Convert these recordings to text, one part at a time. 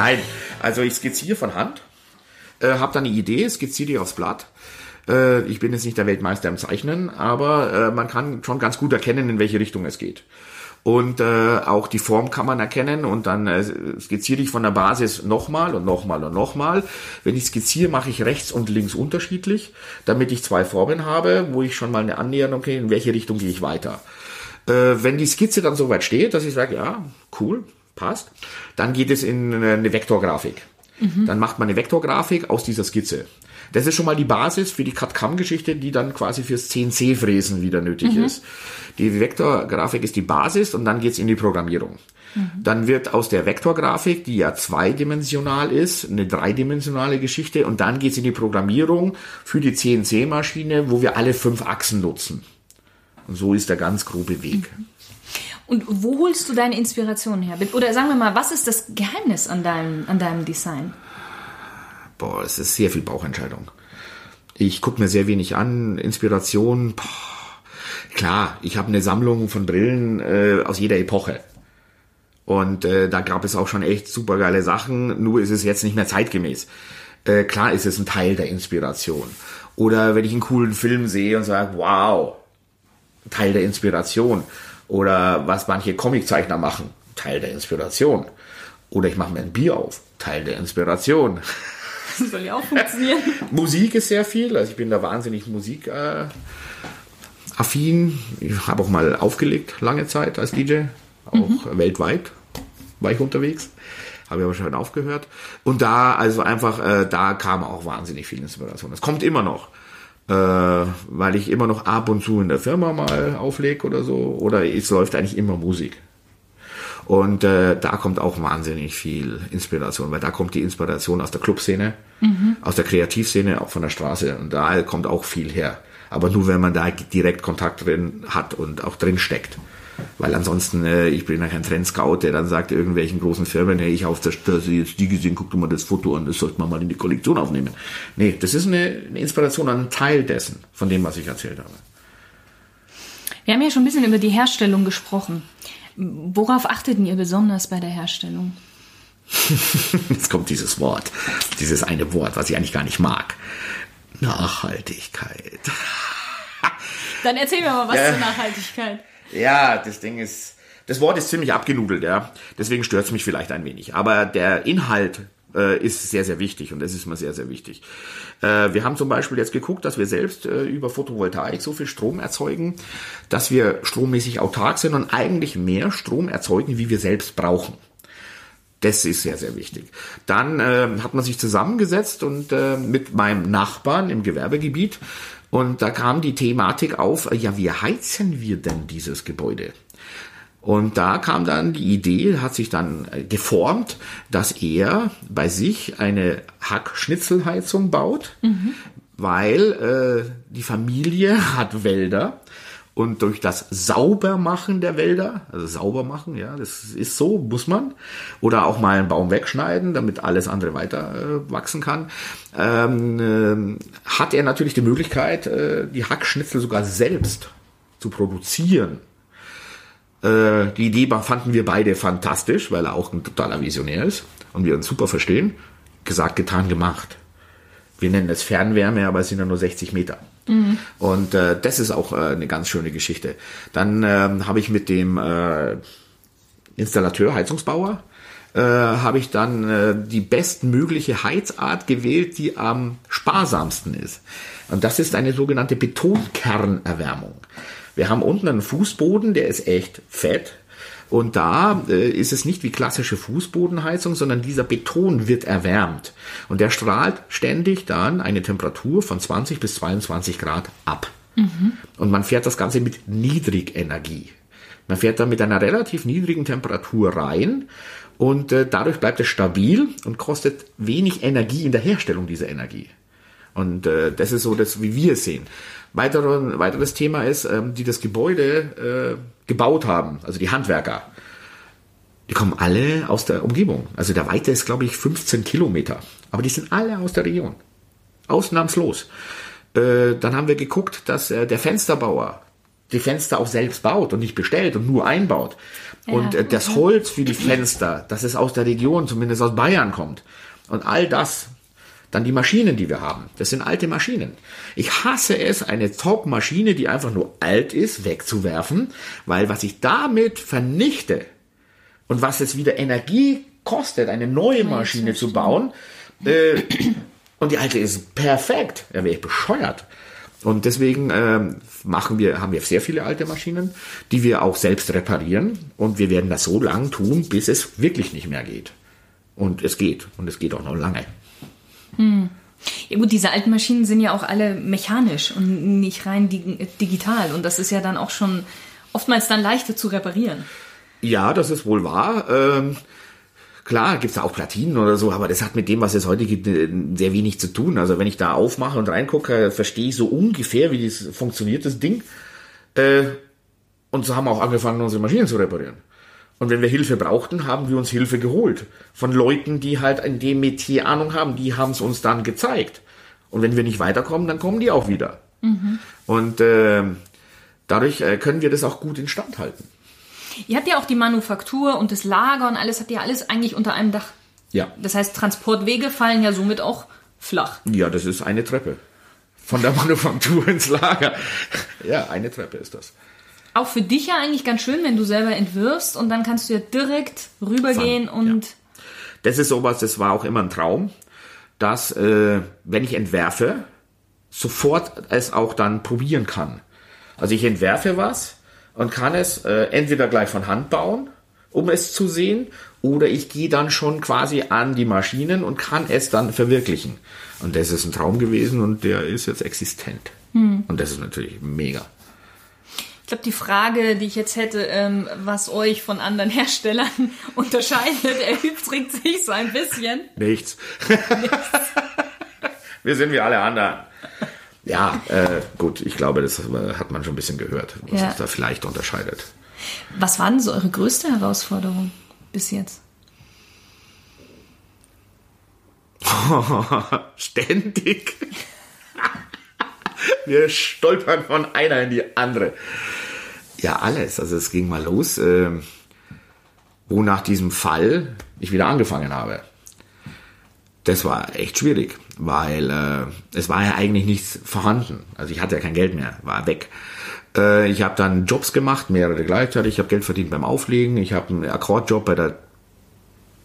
Nein, also ich skizziere von Hand, äh, habe dann eine Idee, skizziere die aufs Blatt. Äh, ich bin jetzt nicht der Weltmeister im Zeichnen, aber äh, man kann schon ganz gut erkennen, in welche Richtung es geht. Und äh, auch die Form kann man erkennen und dann äh, skizziere ich von der Basis nochmal und nochmal und nochmal. Wenn ich skizziere, mache ich rechts und links unterschiedlich, damit ich zwei Formen habe, wo ich schon mal eine Annäherung okay, in welche Richtung gehe ich weiter. Äh, wenn die Skizze dann soweit steht, dass ich sage, ja, cool, passt, dann geht es in eine Vektorgrafik. Mhm. Dann macht man eine Vektorgrafik aus dieser Skizze. Das ist schon mal die Basis für die CAD-CAM-Geschichte, die dann quasi fürs CNC-Fräsen wieder nötig mhm. ist. Die Vektorgrafik ist die Basis und dann geht's in die Programmierung. Mhm. Dann wird aus der Vektorgrafik, die ja zweidimensional ist, eine dreidimensionale Geschichte und dann geht's in die Programmierung für die CNC-Maschine, wo wir alle fünf Achsen nutzen. Und so ist der ganz grobe Weg. Mhm. Und wo holst du deine Inspiration her? Oder sagen wir mal, was ist das Geheimnis an deinem, an deinem Design? boah, es ist sehr viel Bauchentscheidung. Ich gucke mir sehr wenig an, Inspiration, boah. klar, ich habe eine Sammlung von Brillen äh, aus jeder Epoche. Und äh, da gab es auch schon echt super geile Sachen, nur ist es jetzt nicht mehr zeitgemäß. Äh, klar ist es ein Teil der Inspiration. Oder wenn ich einen coolen Film sehe und sage, wow, Teil der Inspiration. Oder was manche Comiczeichner machen, Teil der Inspiration. Oder ich mache mir ein Bier auf, Teil der Inspiration. Das soll ja auch funktionieren. Musik ist sehr viel. Also ich bin da wahnsinnig musikaffin. ich habe auch mal aufgelegt lange Zeit als DJ. Auch mhm. weltweit war ich unterwegs. Habe aber schon aufgehört. Und da, also einfach, äh, da kam auch wahnsinnig viel Inspiration. Das kommt immer noch. Äh, weil ich immer noch ab und zu in der Firma mal auflege oder so. Oder es läuft eigentlich immer Musik. Und äh, da kommt auch wahnsinnig viel Inspiration, weil da kommt die Inspiration aus der Clubszene, mhm. aus der Kreativszene, auch von der Straße. Und da kommt auch viel her. Aber nur wenn man da direkt Kontakt drin hat und auch drin steckt. Weil ansonsten, äh, ich bin ja kein Trendscout, der dann sagt irgendwelchen großen Firmen, hey, ich habe das, das jetzt die gesehen, guck dir mal das Foto an, das sollte man mal in die Kollektion aufnehmen. Nee, das ist eine, eine Inspiration, ein Teil dessen, von dem, was ich erzählt habe. Wir haben ja schon ein bisschen über die Herstellung gesprochen. Worauf achteten ihr besonders bei der Herstellung? Jetzt kommt dieses Wort, dieses eine Wort, was ich eigentlich gar nicht mag. Nachhaltigkeit. Dann erzähl mir mal was ja. zur Nachhaltigkeit. Ja, das Ding ist, das Wort ist ziemlich abgenudelt, ja. Deswegen stört es mich vielleicht ein wenig. Aber der Inhalt äh, ist sehr, sehr wichtig und das ist mir sehr, sehr wichtig. Äh, wir haben zum Beispiel jetzt geguckt, dass wir selbst äh, über Photovoltaik so viel Strom erzeugen, dass wir strommäßig autark sind und eigentlich mehr Strom erzeugen, wie wir selbst brauchen. Das ist sehr, sehr wichtig. Dann äh, hat man sich zusammengesetzt und äh, mit meinem Nachbarn im Gewerbegebiet und da kam die Thematik auf, ja, wie heizen wir denn dieses Gebäude? Und da kam dann die Idee, hat sich dann äh, geformt, dass er bei sich eine Hackschnitzelheizung baut, mhm. weil äh, die Familie hat Wälder und durch das Saubermachen der Wälder, also sauber machen, ja, das ist so, muss man, oder auch mal einen Baum wegschneiden, damit alles andere weiter äh, wachsen kann, ähm, äh, hat er natürlich die Möglichkeit, äh, die Hackschnitzel sogar selbst zu produzieren äh, die Idee fanden wir beide fantastisch, weil er auch ein totaler Visionär ist und wir uns super verstehen. Gesagt, getan, gemacht. Wir nennen es Fernwärme, aber es sind ja nur 60 Meter. Mhm. Und äh, das ist auch äh, eine ganz schöne Geschichte. Dann ähm, habe ich mit dem äh, Installateur, Heizungsbauer, äh, habe ich dann äh, die bestmögliche Heizart gewählt, die am sparsamsten ist. Und das ist eine sogenannte Betonkernerwärmung. Wir haben unten einen Fußboden, der ist echt fett. Und da äh, ist es nicht wie klassische Fußbodenheizung, sondern dieser Beton wird erwärmt. Und der strahlt ständig dann eine Temperatur von 20 bis 22 Grad ab. Mhm. Und man fährt das Ganze mit Niedrigenergie. Man fährt da mit einer relativ niedrigen Temperatur rein und äh, dadurch bleibt es stabil und kostet wenig Energie in der Herstellung dieser Energie. Und äh, das ist so das, wie wir es sehen. Weiter, weiteres Thema ist, ähm, die das Gebäude äh, gebaut haben, also die Handwerker. Die kommen alle aus der Umgebung. Also der Weite ist, glaube ich, 15 Kilometer. Aber die sind alle aus der Region. Ausnahmslos. Äh, dann haben wir geguckt, dass äh, der Fensterbauer die Fenster auch selbst baut und nicht bestellt und nur einbaut. Ja, und äh, das Holz für die Fenster, dass es aus der Region, zumindest aus Bayern kommt. Und all das. Dann die Maschinen, die wir haben. Das sind alte Maschinen. Ich hasse es, eine Top-Maschine, die einfach nur alt ist, wegzuwerfen, weil was ich damit vernichte und was es wieder Energie kostet, eine neue Maschine zu bauen, äh, und die alte ist perfekt, da wäre ich bescheuert. Und deswegen ähm, machen wir, haben wir sehr viele alte Maschinen, die wir auch selbst reparieren. Und wir werden das so lange tun, bis es wirklich nicht mehr geht. Und es geht. Und es geht auch noch lange. Ja gut, diese alten Maschinen sind ja auch alle mechanisch und nicht rein dig digital. Und das ist ja dann auch schon oftmals dann leichter zu reparieren. Ja, das ist wohl wahr. Ähm, klar, gibt's da auch Platinen oder so, aber das hat mit dem, was es heute gibt, äh, sehr wenig zu tun. Also wenn ich da aufmache und reingucke, verstehe ich so ungefähr, wie das funktioniert, das Ding. Äh, und so haben wir auch angefangen, unsere Maschinen zu reparieren. Und wenn wir Hilfe brauchten, haben wir uns Hilfe geholt. Von Leuten, die halt in dem Metier Ahnung haben, die haben es uns dann gezeigt. Und wenn wir nicht weiterkommen, dann kommen die auch wieder. Und äh, dadurch äh, können wir das auch gut instand halten. Ihr habt ja auch die Manufaktur und das Lager und alles habt ihr alles eigentlich unter einem Dach. Ja. Das heißt, Transportwege fallen ja somit auch flach. Ja, das ist eine Treppe. Von der Manufaktur ins Lager. Ja, eine Treppe ist das. Auch für dich ja eigentlich ganz schön, wenn du selber entwirfst und dann kannst du ja direkt rübergehen Fahren, und Das ist sowas, das war auch immer ein Traum, dass, äh, wenn ich entwerfe, sofort es auch dann probieren kann. Also ich entwerfe was und kann es äh, entweder gleich von Hand bauen, um es zu sehen, oder ich gehe dann schon quasi an die Maschinen und kann es dann verwirklichen. Und das ist ein Traum gewesen und der ist jetzt existent. Und das ist natürlich mega. Ich glaube, die Frage, die ich jetzt hätte, ähm, was euch von anderen Herstellern unterscheidet, erübrigt sich so ein bisschen. Nichts. Wir sind wie alle anderen. Ja, äh, gut, ich glaube, das hat man schon ein bisschen gehört, was Ja. uns da vielleicht unterscheidet. Was war denn so eure größte Herausforderung bis jetzt? Ständig. Wir stolpern von einer in die andere. Ja, alles. Also es ging mal los, ähm, wo nach diesem Fall ich wieder angefangen habe. Das war echt schwierig, weil äh, es war ja eigentlich nichts vorhanden. Also ich hatte ja kein Geld mehr, war weg. Äh, ich habe dann Jobs gemacht, mehrere gleichzeitig. Ich habe Geld verdient beim Auflegen. Ich habe einen Akkordjob bei der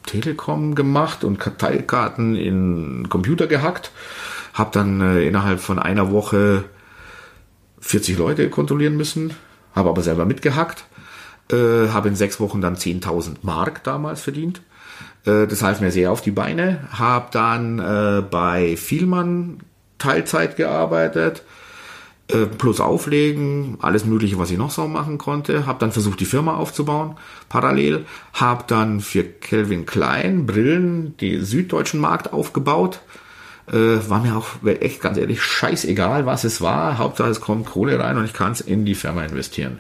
Telekom gemacht und Teilkarten in Computer gehackt. Habe dann äh, innerhalb von einer Woche 40 Leute kontrollieren müssen, habe aber selber mitgehackt. Äh, habe in sechs Wochen dann 10.000 Mark damals verdient. Äh, das half mir sehr auf die Beine. Habe dann äh, bei Vielmann Teilzeit gearbeitet äh, plus Auflegen, alles Mögliche, was ich noch so machen konnte. Habe dann versucht, die Firma aufzubauen, parallel. Habe dann für Calvin Klein Brillen, den süddeutschen Markt aufgebaut. Äh, war mir auch echt ganz ehrlich scheißegal, was es war. Hauptsache es kommt Kohle rein und ich kann es in die Firma investieren.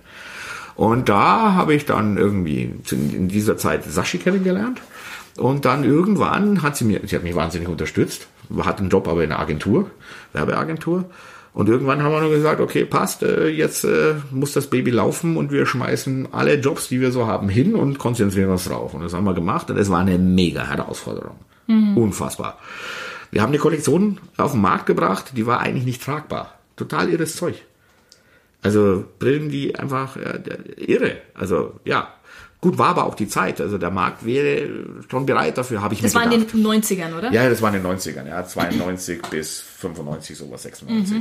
Und da habe ich dann irgendwie in dieser Zeit Sashi kennengelernt. Und dann irgendwann hat sie mir, sie hat mich wahnsinnig unterstützt, hat einen Job aber in einer Agentur, Werbeagentur. Und irgendwann haben wir nur gesagt, okay, passt, äh, jetzt äh, muss das Baby laufen und wir schmeißen alle Jobs, die wir so haben, hin und konzentrieren uns drauf. Und das haben wir gemacht und es war eine mega Herausforderung. Unfassbar. Wir haben eine Kollektion auf den Markt gebracht, die war eigentlich nicht tragbar. Total irres Zeug. Also Brillen, die einfach äh, irre. Also ja, gut war aber auch die Zeit. Also der Markt wäre schon bereit dafür, habe ich Das mir war in gedacht. den 90ern, oder? Ja, das war in den 90ern, ja, 92 bis 95, sowas, 96.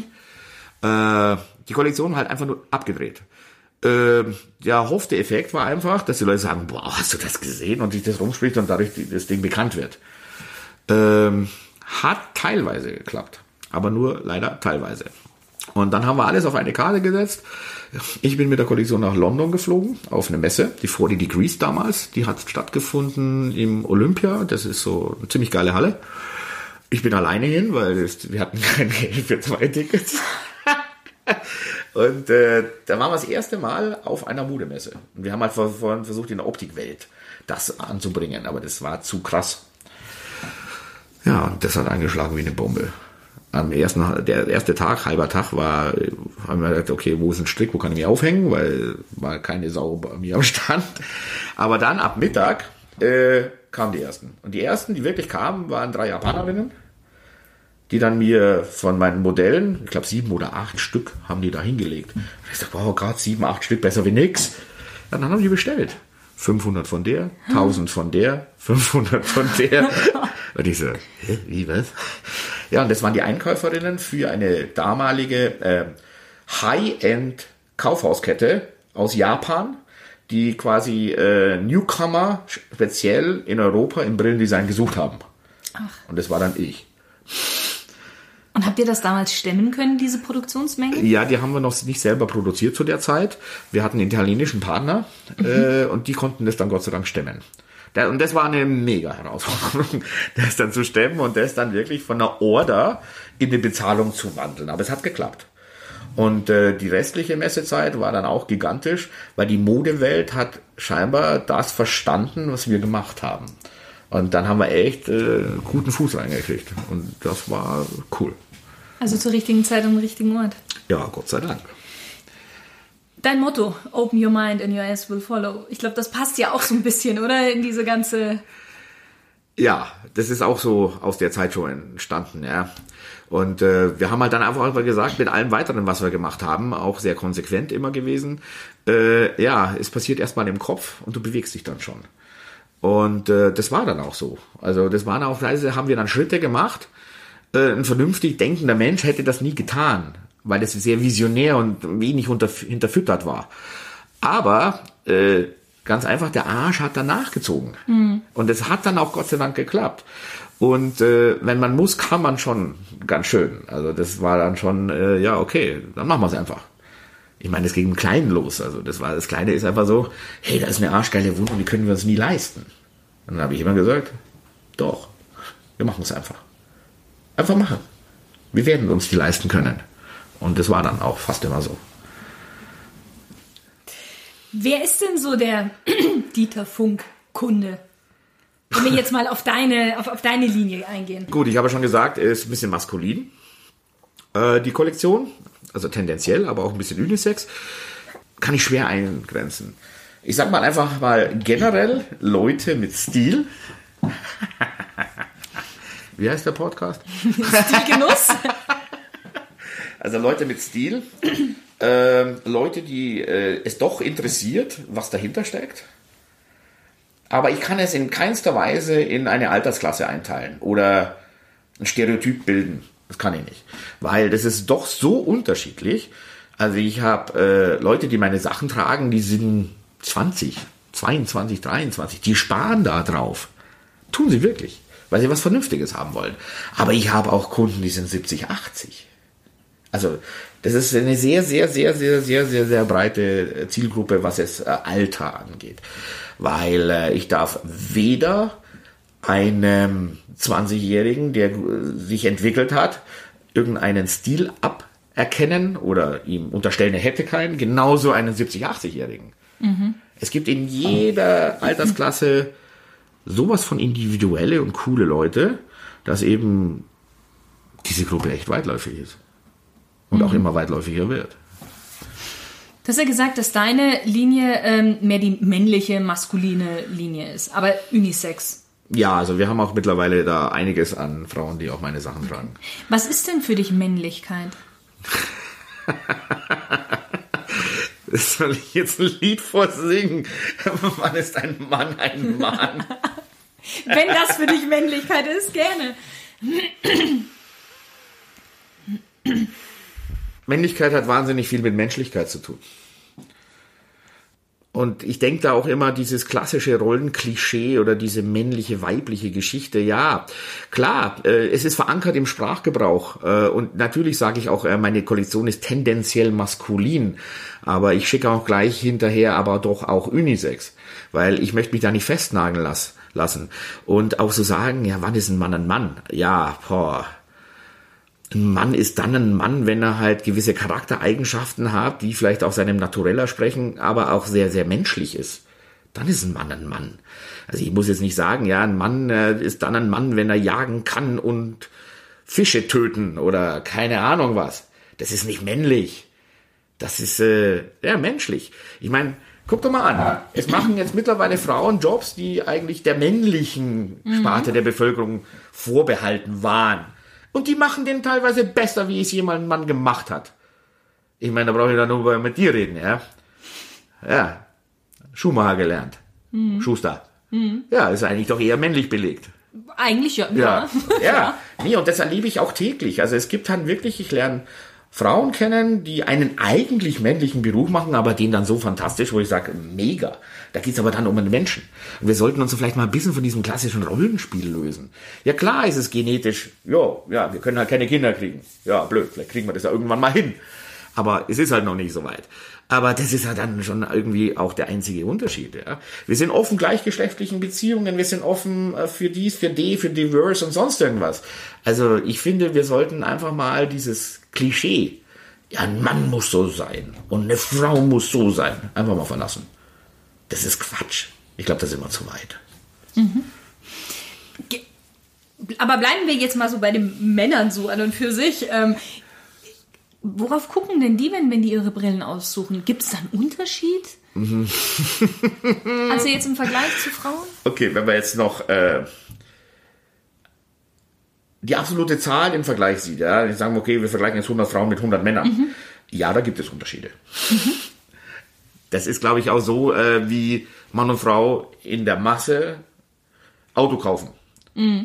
Äh, die Kollektion halt einfach nur abgedreht. Äh, der hoffte Effekt war einfach, dass die Leute sagen, boah, hast du das gesehen? Und sich das rumspricht und dadurch das Ding bekannt wird. Ähm, hat teilweise geklappt, aber nur leider teilweise. Und dann haben wir alles auf eine Karte gesetzt. Ich bin mit der Kollektion nach London geflogen, auf eine Messe, die 40 Degrees damals. Die hat stattgefunden im Olympia. Das ist so eine ziemlich geile Halle. Ich bin alleine hin, weil wir hatten kein Geld für zwei Tickets. Und äh, da waren wir das erste Mal auf einer Modemesse. Und wir haben halt vor- vorhin versucht, in der Optikwelt das anzubringen, aber das war zu krass. Ja, das hat eingeschlagen wie eine Bombe. am ersten, der erste Tag, halber Tag war, haben wir gedacht, okay, wo ist ein Strick, wo kann ich mich aufhängen, weil war keine Sau bei mir am Stand. Aber dann ab Mittag äh, kamen die ersten. Und die ersten, die wirklich kamen, waren drei Japanerinnen, die dann mir von meinen Modellen, ich glaube sieben oder acht Stück, haben die da hingelegt. Und ich sag, wow, gerade sieben, acht Stück, besser wie nix. Ja, dann haben die bestellt. 500 von der, 1000 von der, 500 von der. Und ich so, hä, wie was? Ja, und das waren die Einkäuferinnen für eine damalige äh, High-End Kaufhauskette aus Japan, die quasi äh, Newcomer speziell in Europa im Brillendesign gesucht haben. Ach. Und das war dann ich. Und habt ihr das damals stemmen können, diese Produktionsmenge? Ja, die haben wir noch nicht selber produziert zu der Zeit. Wir hatten einen italienischen Partner äh, und die konnten das dann Gott sei Dank stemmen. Da- Und das war eine mega Herausforderung, das dann zu stemmen und das dann wirklich von einer Order in eine Bezahlung zu wandeln. Aber es hat geklappt. Und äh, die restliche Messezeit war dann auch gigantisch, weil die Modewelt hat scheinbar das verstanden, was wir gemacht haben. Und dann haben wir echt äh, guten Fuß reingekriegt. Und das war cool. Also zur richtigen Zeit am richtigen Ort. Ja, Gott sei Dank. Dein Motto, Open Your Mind and Your Ass Will Follow. Ich glaube, das passt ja auch so ein bisschen, oder? In diese ganze. Ja, das ist auch so aus der Zeit schon entstanden, ja. Und äh, wir haben halt dann einfach gesagt, mit allem weiteren, was wir gemacht haben, auch sehr konsequent immer gewesen, äh, ja, es passiert erstmal im Kopf und du bewegst dich dann schon. Und äh, das war dann auch so. Also das waren auch, also haben wir dann Schritte gemacht. Äh, ein vernünftig denkender Mensch hätte das nie getan, weil es sehr visionär und wenig hinterfüttert war. Aber äh, ganz einfach, der Arsch hat dann nachgezogen. Und es hat dann auch Gott sei Dank geklappt. Und äh, wenn man muss, kann man schon ganz schön. Also das war dann schon, äh, ja, okay, dann machen wir es einfach. Ich meine, es ging im Kleinen los. Also das war das Kleine ist einfach so, hey, da ist eine arschgeile Wohnung, die können wir uns nie leisten. Und dann habe ich immer gesagt, doch, wir machen es einfach. Einfach machen. Wir werden uns die leisten können. Und das war dann auch fast immer so. Wer ist denn so der Dieter Funk-Kunde? Wenn wir jetzt mal auf deine, auf, auf deine Linie eingehen. Gut, ich habe schon gesagt, er ist ein bisschen maskulin. Äh, die Kollektion, also tendenziell, aber auch ein bisschen Unisex, kann ich schwer eingrenzen. Ich sag mal einfach mal generell Leute mit Stil. Wie heißt der Podcast? Stilgenuss? Also Leute mit Stil, ähm, Leute, die äh, es doch interessiert, was dahinter steckt. Aber ich kann es in keinster Weise in eine Altersklasse einteilen oder ein Stereotyp bilden. Das kann ich nicht. Weil das ist doch so unterschiedlich. Also ich habe äh, Leute, die meine Sachen tragen, die sind 20, 22, 23. Die sparen da drauf. Tun sie wirklich. Weil sie was Vernünftiges haben wollen. Aber ich habe auch Kunden, die sind 70, 80. Also das ist eine sehr, sehr, sehr, sehr, sehr, sehr, sehr breite Zielgruppe, was es äh, Alter angeht. Weil äh, ich darf weder einem 20-Jährigen, der äh, sich entwickelt hat, irgendeinen Stil aberkennen oder ihm unterstellen, er hätte keinen, genauso einen 70-, 80-Jährigen. Es gibt in jeder Altersklasse sowas von individuelle und coole Leute, dass eben diese Gruppe echt weitläufig ist und auch immer weitläufiger wird. Du hast ja gesagt, dass deine Linie ähm, mehr die männliche, maskuline Linie ist, aber Unisex. Ja, also wir haben auch mittlerweile da einiges an Frauen, die auch meine Sachen tragen. Was ist denn für dich Männlichkeit? Soll ich jetzt ein Lied vorsingen? Wann ist ein Mann ein Mann? Wenn das für dich Männlichkeit ist, gerne. Männlichkeit hat wahnsinnig viel mit Menschlichkeit zu tun. Und ich denke da auch immer dieses klassische Rollenklischee oder diese männliche, weibliche Geschichte. Ja, klar, äh, es ist verankert im Sprachgebrauch. Äh, und natürlich sage ich auch, äh, meine Kollektion ist tendenziell maskulin. Aber ich schicke auch gleich hinterher, aber doch auch Unisex. Weil ich möchte mich da nicht festnageln las lassen. Und auch so sagen, ja, wann ist ein Mann ein Mann? Ja, boah. Ein Mann ist dann ein Mann, wenn er halt gewisse Charaktereigenschaften hat, die vielleicht auch seinem Natureller sprechen, aber auch sehr, sehr menschlich ist. Dann ist ein Mann ein Mann. Also ich muss jetzt nicht sagen, ja, ein Mann äh, ist dann ein Mann, wenn er jagen kann und Fische töten oder keine Ahnung was. Das ist nicht männlich. Das ist äh, ja menschlich. Ich meine, guck doch mal an. Es machen jetzt mittlerweile Frauen Jobs, die eigentlich der männlichen Sparte der Bevölkerung vorbehalten waren. Und die machen den teilweise besser, wie es jemand Mann gemacht hat. Ich meine, da brauche ich dann nur mit dir reden, ja. Ja. Schuhmacher gelernt. Schuster. Ja, ist eigentlich doch eher männlich belegt. Eigentlich ja. Ja, ja. ja. Nee, und das erlebe ich auch täglich. Also es gibt dann wirklich, ich lerne Frauen kennen, die einen eigentlich männlichen Beruf machen, aber den dann so fantastisch, wo ich sage, mega. Da geht's aber dann um einen Menschen. Und wir sollten uns vielleicht mal ein bisschen von diesem klassischen Rollenspiel lösen. Ja klar ist es genetisch, ja, ja, wir können halt keine Kinder kriegen. Ja, blöd, vielleicht kriegen wir das ja irgendwann mal hin. Aber es ist halt noch nicht so weit. Aber das ist ja dann schon irgendwie auch der einzige Unterschied. Ja. Wir sind offen gleichgeschlechtlichen Beziehungen, wir sind offen äh, für dies, für die, für diverse und sonst irgendwas. Also ich finde, wir sollten einfach mal dieses Klischee, ja, ein Mann muss so sein und eine Frau muss so sein, einfach mal verlassen. Das ist Quatsch. Ich glaube, da sind wir zu weit. Aber bleiben wir jetzt mal so bei den Männern so an und für sich. Ähm, worauf gucken denn die, wenn, wenn die ihre Brillen aussuchen? Gibt es da einen Unterschied? also jetzt im Vergleich zu Frauen? Okay, wenn man jetzt noch äh, die absolute Zahl im Vergleich sieht, ja, wir sagen, okay, wir vergleichen jetzt 100 Frauen mit 100 Männern. Ja, da gibt es Unterschiede. Das ist, glaube ich, auch so, äh, wie Mann und Frau in der Masse Auto kaufen.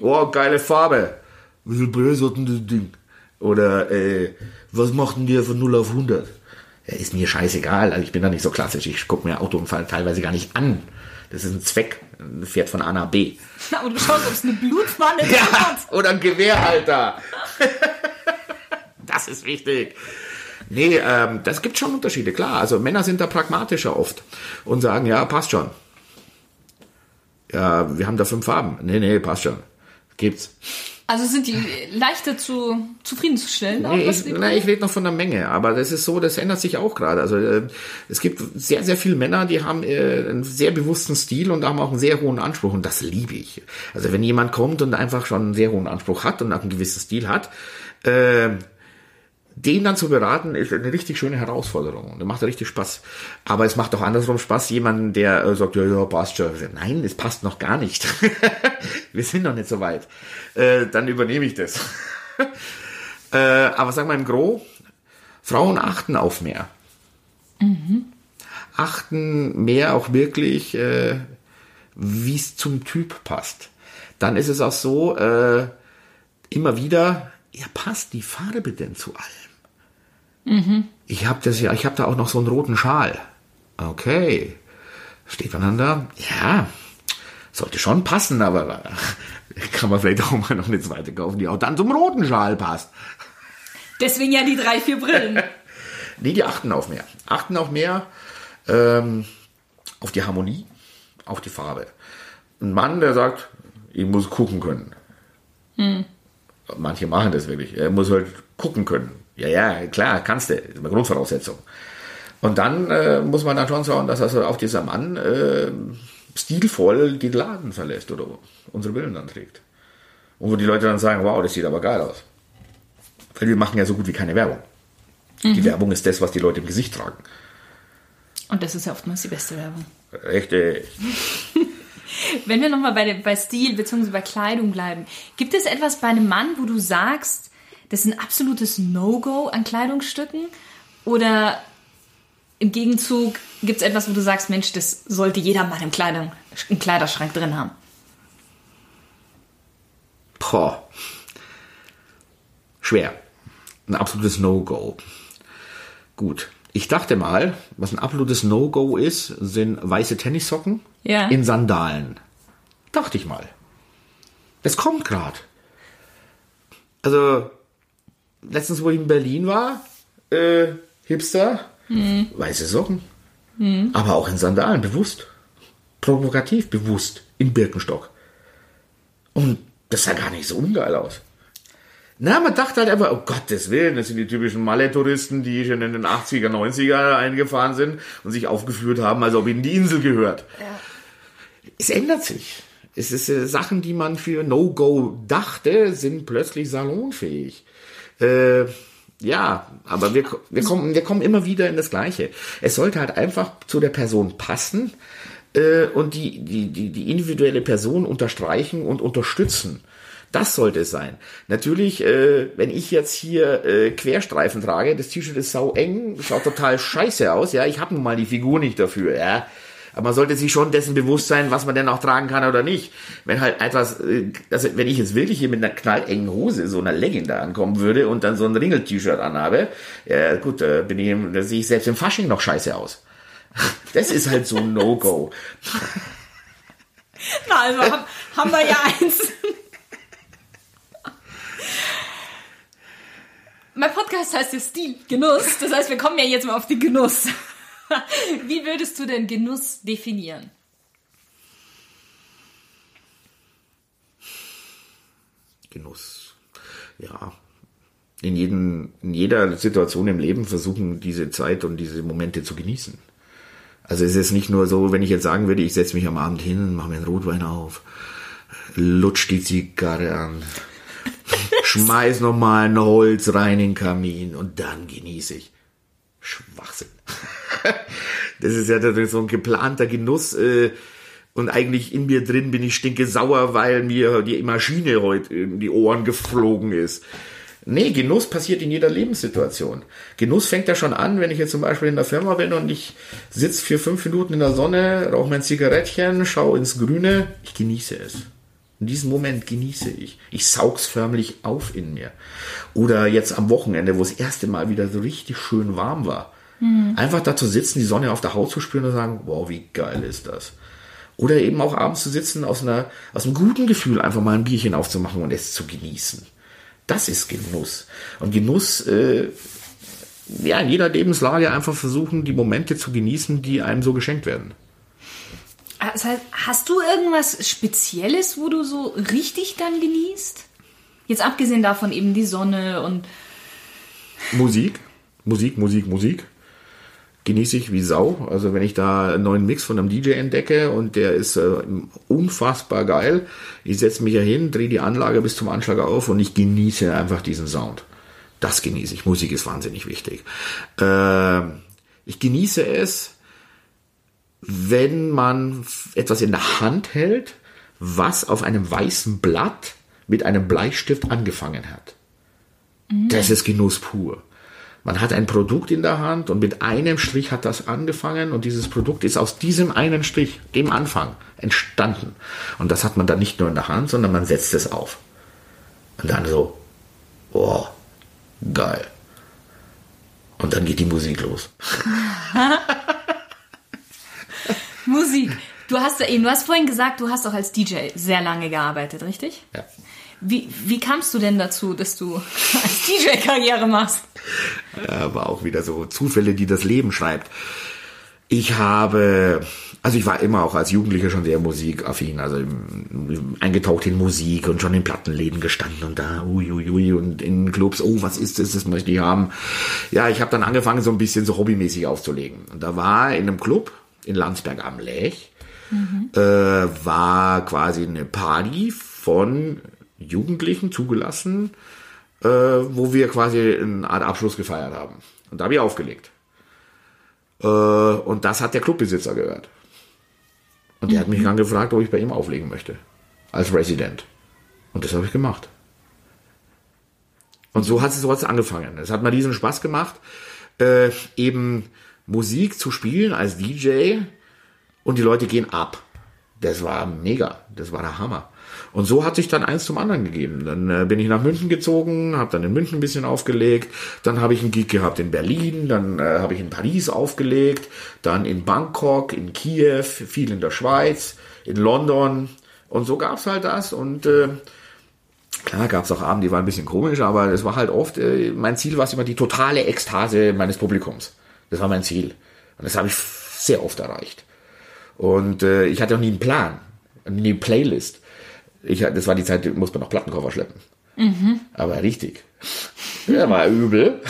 Oh, geile Farbe. Wie viel Preis hat denn das Ding? Oder äh, was macht denn der von 0 auf 100? Ja, ist mir scheißegal. Also ich bin da nicht so klassisch. Ich gucke mir Autounfall teilweise gar nicht an. Das ist ein Zweck. Ein Fährt von A nach B. Na, und du schaust, ob es eine Blutwanne drin Ja, hat. oder ein Gewehrhalter. das ist wichtig. Nee, ähm, das gibt schon Unterschiede, klar. Also Männer sind da pragmatischer oft und sagen, ja, passt schon. Ja, wir haben da fünf Farben. Nee, nee, passt schon. Gibt's. Also sind die leichter zu zufriedenzustellen? auch, Nee, ich, na, ich rede noch von der Menge, aber das ist so, das ändert sich auch gerade. Also äh, es gibt sehr, sehr viele Männer, die haben äh, einen sehr bewussten Stil und haben auch einen sehr hohen Anspruch und das liebe ich. Also wenn jemand kommt und einfach schon einen sehr hohen Anspruch hat und auch einen gewissen Stil hat, äh, den dann zu beraten, ist eine richtig schöne Herausforderung. Und macht richtig Spaß. Aber es macht auch andersrum Spaß, jemanden, der äh, sagt, ja, ja, passt schon. Nein, es passt noch gar nicht. Wir sind noch nicht so weit. Äh, dann übernehme ich das. äh, aber sag mal im Gro, Frauen achten auf mehr. Achten mehr auch wirklich, äh, wie es zum Typ passt. Dann ist es auch so, äh, immer wieder, ja, passt die Farbe denn zu allem? Ich habe das ja, ich habe da auch noch so einen roten Schal. Okay. Steht da? Ja, sollte schon passen, aber kann man vielleicht auch mal noch eine zweite kaufen, die auch dann zum roten Schal passt. Deswegen ja die drei, vier Brillen. Nee, die achten auf mehr. Achten auch mehr ähm, auf die Harmonie, auf die Farbe. Ein Mann, der sagt, ich muss gucken können. Manche machen das wirklich. Er muss halt gucken können. Ja, ja, klar, kannst du. Das ist eine Grundvoraussetzung. Und dann äh, muss man dann schon schauen, dass also auch dieser Mann äh, stilvoll den Laden verlässt oder unsere Bilder dann trägt. Und wo die Leute dann sagen, wow, das sieht aber geil aus. Weil wir machen ja so gut wie keine Werbung. Die Werbung ist das, was die Leute im Gesicht tragen. Und das ist ja oftmals die beste Werbung. Richtig. Wenn wir nochmal bei, bei Stil bzw. bei Kleidung bleiben, gibt es etwas bei einem Mann, wo du sagst, das ist ein absolutes No-Go an Kleidungsstücken? Oder im Gegenzug gibt es etwas, wo du sagst, Mensch, das sollte jeder Mann im, Kleidung, im Kleiderschrank drin haben? Boah. Schwer. Ein absolutes No-Go. Gut. Ich dachte mal, was ein absolutes No-Go ist, sind weiße Tennissocken Ja. in Sandalen. Dachte ich mal. Das kommt gerade. Also, letztens, wo ich in Berlin war, äh, Hipster, weiße Socken. Aber auch in Sandalen, bewusst. Provokativ, bewusst. In Birkenstock. Und das sah gar nicht so ungeil aus. Na, man dachte halt einfach, oh Gottes Willen, das sind die typischen Malle-Touristen, die schon in den 80er, 90er eingefahren sind und sich aufgeführt haben, als ob ihnen die Insel gehört. Es ändert sich. Es ist äh, Sachen, die man für No-Go dachte, sind plötzlich salonfähig. Äh, ja, aber wir, wir, kommen, wir kommen immer wieder in das Gleiche. Es sollte halt einfach zu der Person passen äh, und die, die, die, die individuelle Person unterstreichen und unterstützen. Das sollte es sein. Natürlich, äh, wenn ich jetzt hier äh, Querstreifen trage, das T-Shirt ist sau eng, schaut total scheiße aus, ja, ich habe nun mal die Figur nicht dafür, ja. Aber man sollte sich schon dessen bewusst sein, was man denn auch tragen kann oder nicht. Wenn halt etwas, äh, also wenn ich jetzt wirklich hier mit einer knallengen Hose, so einer Legging da ankommen würde und dann so ein Ringel-T-Shirt anhabe, ja gut, da bin ich, da sehe ich selbst im Fasching noch scheiße aus. Das ist halt so ein No-Go. Na, also haben, haben wir ja eins. Mein Podcast heißt ja Stil, Genuss. Das heißt, wir kommen ja jetzt mal auf den Genuss. Wie würdest du denn Genuss definieren? Genuss. Ja. In, jedem, in jeder Situation im Leben versuchen, diese Zeit und diese Momente zu genießen. Also es ist nicht nur so, wenn ich jetzt sagen würde, ich setze mich am Abend hin, mache mir einen Rotwein auf, lutsch die Zigarre an, schmeiß nochmal ein Holz rein in den Kamin und dann genieße ich. Schwachsinn. das ist ja so ein geplanter Genuss. Äh, und eigentlich in mir drin bin ich stinke sauer, weil mir die Maschine heute in die Ohren geflogen ist. Nee, Genuss passiert in jeder Lebenssituation. Genuss fängt ja schon an, wenn ich jetzt zum Beispiel in der Firma bin und ich sitze für fünf Minuten in der Sonne, rauche mein Zigarettchen, schaue ins Grüne, ich genieße es. In diesem Moment genieße ich. Ich saug's förmlich auf in mir. Oder jetzt am Wochenende, wo das erste Mal wieder so richtig schön warm war. Mhm. Einfach da zu sitzen, die Sonne auf der Haut zu spüren und sagen, wow, wie geil ist das. Oder eben auch abends zu sitzen, aus, einer, aus einem guten Gefühl einfach mal ein Bierchen aufzumachen und es zu genießen. Das ist Genuss. Und Genuss, äh, ja, in jeder Lebenslage einfach versuchen, die Momente zu genießen, die einem so geschenkt werden. Das heißt, hast du irgendwas Spezielles, wo du so richtig dann genießt? Jetzt abgesehen davon eben die Sonne und. Musik, Musik, Musik, Musik. Genieße ich wie Sau. Also wenn ich da einen neuen Mix von einem DJ entdecke und der ist äh, unfassbar geil, ich setze mich ja hin, drehe die Anlage bis zum Anschlag auf und ich genieße einfach diesen Sound. Das genieße ich. Musik ist wahnsinnig wichtig. Äh, ich genieße es, wenn man etwas in der Hand hält, was auf einem weißen Blatt mit einem Bleistift angefangen hat. Mhm. Das ist Genuss pur. Man hat ein Produkt in der Hand und mit einem Strich hat das angefangen und dieses Produkt ist aus diesem einen Strich, dem Anfang, entstanden. Und das hat man dann nicht nur in der Hand, sondern man setzt es auf. Und dann so, boah, geil. Und dann geht die Musik los. Musik. Du hast eben, du hast vorhin gesagt, du hast auch als DJ sehr lange gearbeitet, richtig? Ja. Wie, wie kamst du denn dazu, dass du als DJ Karriere machst? War auch wieder so Zufälle, die das Leben schreibt. Ich habe, also ich war immer auch als Jugendlicher schon sehr musikaffin, also eingetaucht in Musik und schon in Plattenläden gestanden und da, uiuiui, ui, und in Clubs, oh, was ist das, das möchte ich haben. Ja, ich habe dann angefangen, so ein bisschen so hobbymäßig aufzulegen. Und da war in einem Club, in Landsberg am Lech, mhm. äh, war quasi eine Party von Jugendlichen zugelassen, äh, wo wir quasi eine Art Abschluss gefeiert haben. Und da habe ich aufgelegt. Äh, und das hat der Clubbesitzer gehört. Und der mhm. hat mich mhm. dann gefragt, ob ich bei ihm auflegen möchte. Als Resident. Und das habe ich gemacht. Und so hat es so hat's angefangen. Es hat mir diesen Spaß gemacht, äh, eben Musik zu spielen als DJ und die Leute gehen ab. Das war mega, das war der Hammer. Und so hat sich dann eins zum anderen gegeben. Dann äh, bin ich nach München gezogen, habe dann in München ein bisschen aufgelegt, dann habe ich einen Gig gehabt in Berlin, dann äh, habe ich in Paris aufgelegt, dann in Bangkok, in Kiew, viel in der Schweiz, in London und so gab's halt das und äh, Klar gab es auch Abende, die waren ein bisschen komisch, aber es war halt oft, äh, mein Ziel war es immer die totale Ekstase meines Publikums. Das war mein Ziel. Und das habe ich sehr oft erreicht. Und äh, ich hatte auch nie einen Plan, nie eine Playlist. Ich, das war die Zeit, da musste man noch Plattenkoffer schleppen. Mhm. Aber richtig. Der war übel.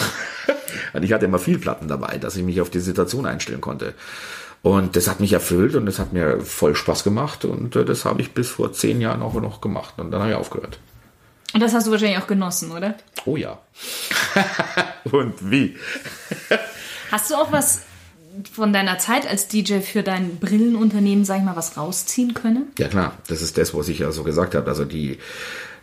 Und ich hatte immer viel Platten dabei, dass ich mich auf die Situation einstellen konnte. Und das hat mich erfüllt und das hat mir voll Spaß gemacht und äh, das habe ich bis vor zehn Jahren auch noch gemacht und dann habe ich aufgehört. Und das hast du wahrscheinlich auch genossen, oder? Oh ja. und wie? Hast du auch was von deiner Zeit als DJ für dein Brillenunternehmen, sag ich mal, was rausziehen können? Ja klar, das ist das, was ich ja so gesagt habe. Also die,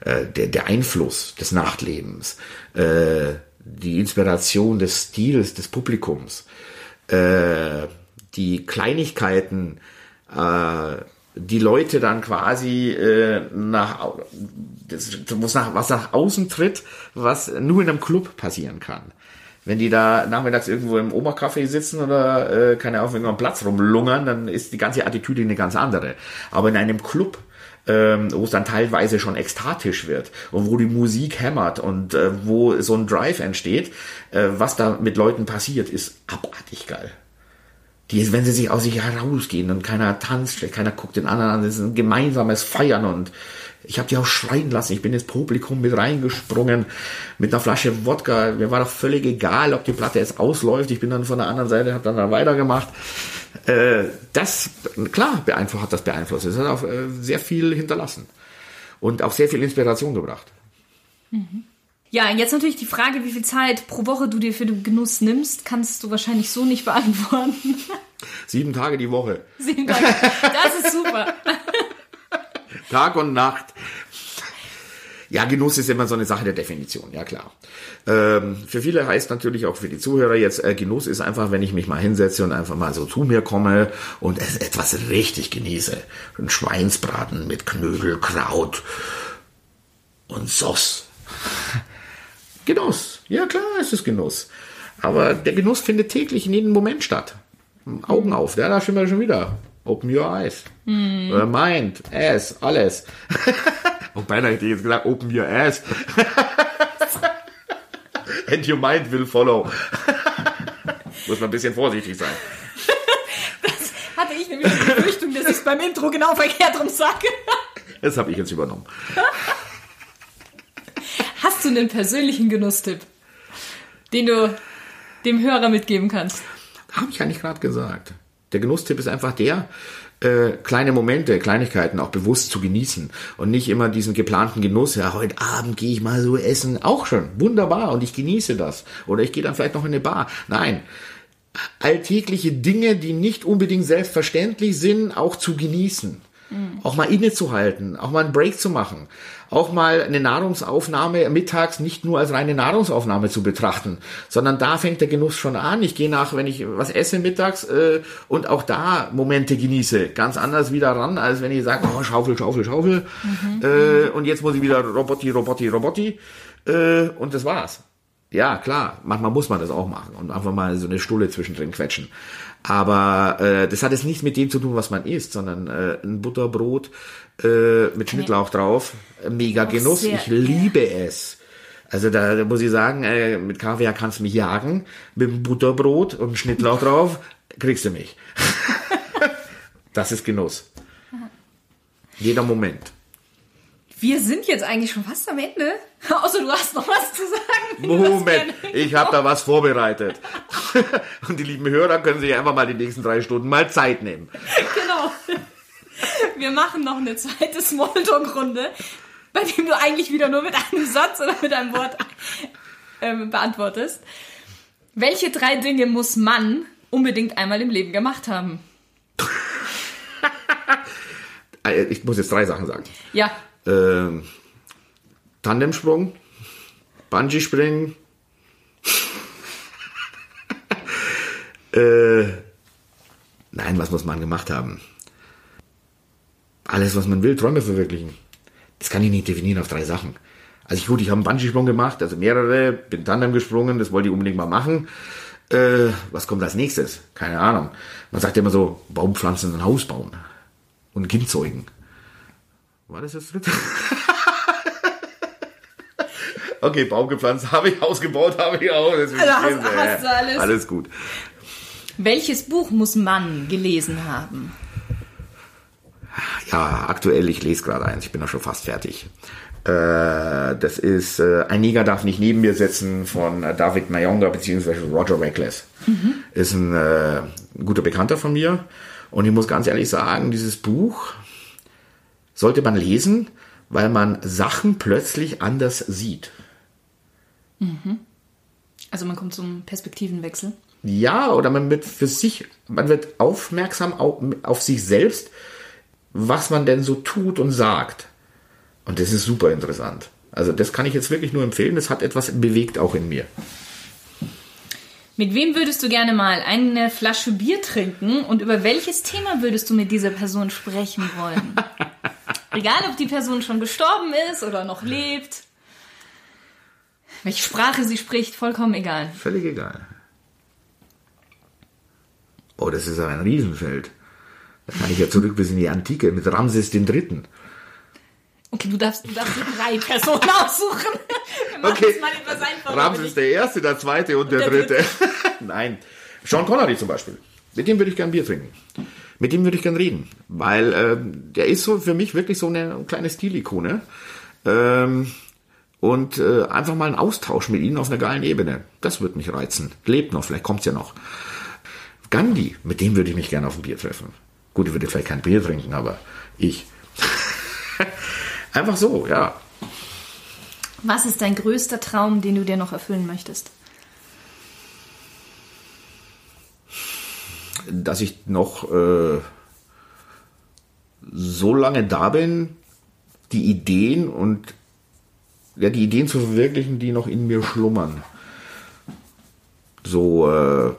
äh, der, der Einfluss des Nachtlebens, äh, die Inspiration des Stils des Publikums, äh, die Kleinigkeiten, äh, die Leute dann quasi äh, nach, das, was nach, was nach außen tritt, was nur in einem Club passieren kann. Wenn die da nachmittags irgendwo im Obercafé sitzen oder äh, keine Ahnung, am Platz rumlungern, dann ist die ganze Attitüde eine ganz andere. Aber in einem Club, ähm, wo es dann teilweise schon ekstatisch wird und wo die Musik hämmert und äh, wo so ein Drive entsteht, äh, was da mit Leuten passiert, ist abartig geil. Die, wenn sie sich aus sich herausgehen und keiner tanzt, keiner guckt den anderen an, das ist ein gemeinsames Feiern und ich habe die auch schreien lassen. Ich bin ins Publikum mit reingesprungen mit einer Flasche Wodka. Mir war doch völlig egal, ob die Platte jetzt ausläuft. Ich bin dann von der anderen Seite, habe dann da weitergemacht. Äh, das, klar, beeinflusst, hat das beeinflusst. Es hat auch äh, sehr viel hinterlassen und auch sehr viel Inspiration gebracht. Mhm. Ja, jetzt natürlich die Frage, wie viel Zeit pro Woche du dir für den Genuss nimmst, kannst du wahrscheinlich so nicht beantworten. Sieben Tage die Woche. Sieben Tage. Das ist super. Tag und Nacht. Ja, Genuss ist immer so eine Sache der Definition, ja klar. Ähm, für viele heißt natürlich auch für die Zuhörer jetzt, äh, Genuss ist einfach, wenn ich mich mal hinsetze und einfach mal so zu mir komme und etwas richtig genieße. Ein Schweinsbraten mit Knödel, Kraut und Sauce. Genuss. Ja klar ist es Genuss. Aber der Genuss findet täglich in jedem Moment statt. Augen auf, ja, da sind wir schon wieder. Open your eyes. Mm. Oder mind, ass, alles. Und beinahe hätte ich jetzt gesagt, open your ass. And your mind will follow. Muss man ein bisschen vorsichtig sein. Das hatte ich nämlich die Befürchtung, dass ich es beim Intro genau verkehrt rum sage. Das habe ich jetzt übernommen. Hast du einen persönlichen Genusstipp, den du dem Hörer mitgeben kannst? Habe ich eigentlich gerade gesagt. Der Genusstipp ist einfach der, äh, kleine Momente, Kleinigkeiten auch bewusst zu genießen und nicht immer diesen geplanten Genuss, ja, heute Abend gehe ich mal so essen, auch schon, wunderbar und ich genieße das. Oder ich gehe dann vielleicht noch in eine Bar. Nein, alltägliche Dinge, die nicht unbedingt selbstverständlich sind, auch zu genießen. Mhm. Auch mal innezuhalten, auch mal einen Break zu machen, auch mal eine Nahrungsaufnahme mittags nicht nur als reine Nahrungsaufnahme zu betrachten, sondern da fängt der Genuss schon an. Ich gehe nach, wenn ich was esse mittags äh, und auch da Momente genieße, ganz anders wieder ran, als wenn ich sage, oh, Schaufel, Schaufel, Schaufel mhm. äh, und jetzt muss ich wieder Robotti, Robotti, Robotti äh, und das war's. Ja, klar, manchmal muss man das auch machen und einfach mal so eine Stulle zwischendrin quetschen. Aber äh, das hat jetzt nichts mit dem zu tun, was man isst, sondern äh, ein Butterbrot äh, mit Schnittlauch drauf. Mega Genuss. Sehr, ich liebe ja. es. Also da, da muss ich sagen, äh, mit Kaviar kannst du mich jagen. Mit einem Butterbrot und einem Schnittlauch drauf kriegst du mich. das ist Genuss. Jeder Moment. Wir sind jetzt eigentlich schon fast am Ende. Außer du hast noch was zu sagen. Moment, ich habe da was vorbereitet. Und die lieben Hörer können sich einfach mal die nächsten drei Stunden mal Zeit nehmen. Genau. Wir machen noch eine zweite Smalltalk-Runde, bei dem du eigentlich wieder nur mit einem Satz oder mit einem Wort ähm, beantwortest. Welche drei Dinge muss man unbedingt einmal im Leben gemacht haben? ich muss jetzt drei Sachen sagen. Ja äh, Tandemsprung, Bungee-Springen, äh, nein, was muss man gemacht haben? Alles, was man will, Träume verwirklichen. Das kann ich nicht definieren auf drei Sachen. Also gut, ich habe einen Bungee-Sprung gemacht, also mehrere, bin Tandem gesprungen, das wollte ich unbedingt mal machen. Äh, was kommt als nächstes? Keine Ahnung. Man sagt immer so, Baumpflanzen und ein Haus bauen und ein Kind zeugen. War das das dritte? okay, Baum gepflanzt habe ich, ausgebaut habe ich auch. Also hast, hast du alles. Alles gut. Welches Buch muss man gelesen haben? Ja, aktuell, ich lese gerade eins, ich bin da schon fast fertig. Äh, das ist äh, Ein Neger darf nicht neben mir sitzen von äh, David Mayonga bzw. Roger Reckless. Mhm. Ist ein ein guter Bekannter von mir. Und ich muss ganz ehrlich sagen, dieses Buch sollte man lesen, weil man Sachen plötzlich anders sieht. Also man kommt zum Perspektivenwechsel. Ja, oder man wird für sich, man wird aufmerksam auf, auf sich selbst, was man denn so tut und sagt. Und das ist super interessant. Also das kann ich jetzt wirklich nur empfehlen. Das hat etwas bewegt auch in mir. Mit wem würdest du gerne mal eine Flasche Bier trinken und über welches Thema würdest du mit dieser Person sprechen wollen? Egal, ob die Person schon gestorben ist oder noch lebt. Welche Sprache sie spricht, vollkommen egal. Völlig egal. Oh, das ist aber ein Riesenfeld. Da kann ich ja zurück bis in die Antike mit Ramses III. Okay, du darfst, du darfst drei Personen aussuchen. Wir Okay. mal etwas einfacher. Ramses der Erste, der Zweite und der, der Dritte. Nein. Sean Connery zum Beispiel. Mit dem würde ich gern Bier trinken. Mit dem würde ich gern reden. Weil ähm, der ist so für mich wirklich so eine kleine Stilikone. Ähm, und äh, einfach mal einen Austausch mit ihnen auf einer geilen Ebene. Das würde mich reizen. Lebt noch, vielleicht kommt's ja noch. Gandhi, mit dem würde ich mich gerne auf ein Bier treffen. Gut, ich würde vielleicht kein Bier trinken, aber ich. Einfach so, ja. Was ist dein größter Traum, den du dir noch erfüllen möchtest? Dass ich noch äh, so lange da bin, die Ideen und ja, die Ideen zu verwirklichen, die noch in mir schlummern. So, äh,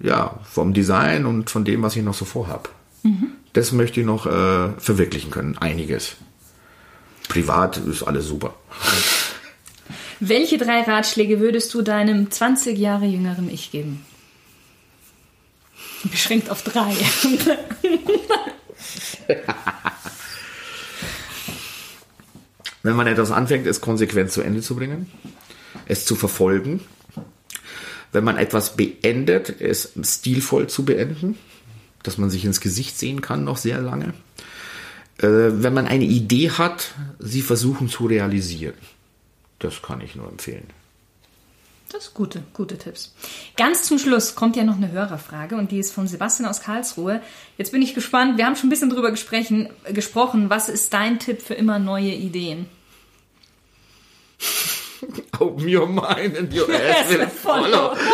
ja, vom Design und von dem, was ich noch so vorhab. Das möchte ich noch äh, verwirklichen können, einiges. Privat ist alles super. Welche drei Ratschläge würdest du deinem 20 Jahre jüngeren Ich geben? Beschränkt auf drei. Wenn man etwas anfängt, es konsequent zu Ende zu bringen, es zu verfolgen. Wenn man etwas beendet, es stilvoll zu beenden, dass man sich ins Gesicht sehen kann noch sehr lange. Äh, wenn man eine Idee hat, sie versuchen zu realisieren. Das kann ich nur empfehlen. Das ist gute, gute Tipps. Ganz zum Schluss kommt ja noch eine Hörerfrage und die ist von Sebastian aus Karlsruhe. Jetzt bin ich gespannt. Wir haben schon ein bisschen drüber gesprochen. gesprochen. Was ist dein Tipp für immer neue Ideen? Open your mind and your ass will follow.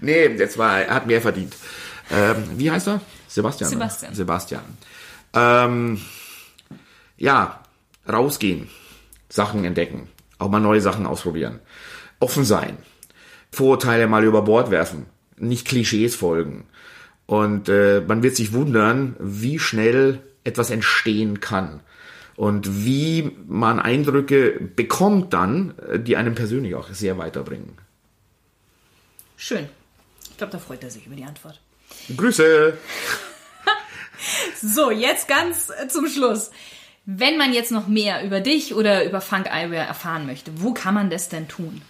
Nee, das war, er hat mehr verdient. Ähm, wie heißt er? Sebastian. Sebastian. Sebastian. Ähm, ja, rausgehen, Sachen entdecken, auch mal neue Sachen ausprobieren, offen sein, Vorurteile mal über Bord werfen, nicht Klischees folgen. Und äh, man wird sich wundern, wie schnell etwas entstehen kann. Und wie man Eindrücke bekommt dann, äh, die einem persönlich auch sehr weiterbringen. Schön. Ich glaube, da freut er sich über die Antwort. Grüße! So, jetzt ganz äh, zum Schluss. Wenn man jetzt noch mehr über dich oder über Funk Eyewear erfahren möchte, wo kann man das denn tun?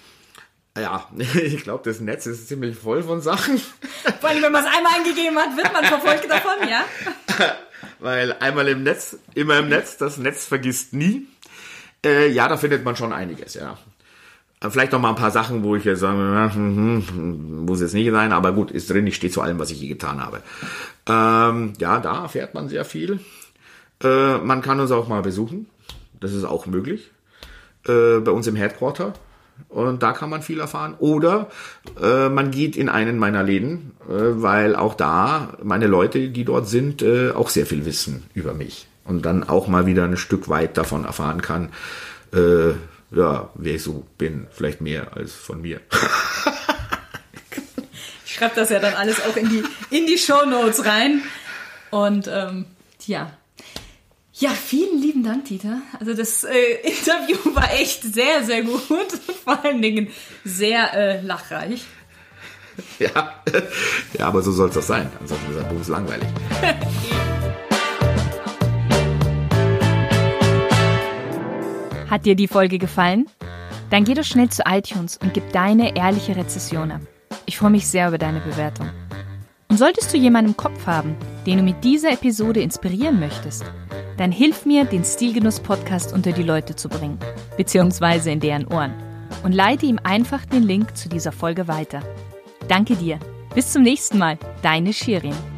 Ja, ich glaube, das Netz ist ziemlich voll von Sachen. Vor allem, wenn man es einmal eingegeben hat, wird man verfolgt davon, ja? Weil einmal im Netz, immer im Netz, das Netz vergisst nie. Äh, ja, da findet man schon einiges, ja. Vielleicht noch mal ein paar Sachen, wo ich jetzt sage, ja, hm, hm, muss jetzt nicht sein, aber gut, ist drin, ich stehe zu allem, was ich je getan habe. Ähm, ja, da erfährt man sehr viel. Äh, man kann uns auch mal besuchen, das ist auch möglich, äh, bei uns im Headquarter. Und da kann man viel erfahren. Oder äh, man geht in einen meiner Läden, äh, weil auch da meine Leute, die dort sind, äh, auch sehr viel wissen über mich. Und dann auch mal wieder ein Stück weit davon erfahren kann, äh, ja, wer ich so bin. Vielleicht mehr als von mir. Ich schreibe das ja dann alles auch in die, in die Show Notes rein. Und ähm, ja. Ja, vielen lieben Dank, Dieter. Also das äh, Interview war echt sehr, sehr gut. Vor allen Dingen sehr äh, lachreich. ja. ja, aber so soll es doch sein. Ansonsten ist der Beruf langweilig. Hat dir die Folge gefallen? Dann geh doch schnell zu iTunes und gib deine ehrliche Rezession ab. Ich freue mich sehr über deine Bewertung. Und solltest du jemanden im Kopf haben, den du mit dieser Episode inspirieren möchtest, dann hilf mir, den Stilgenuss-Podcast unter die Leute zu bringen, beziehungsweise in deren Ohren. und leite ihm einfach den Link zu dieser Folge weiter. Danke dir. Bis zum nächsten Mal. Deine Shirin.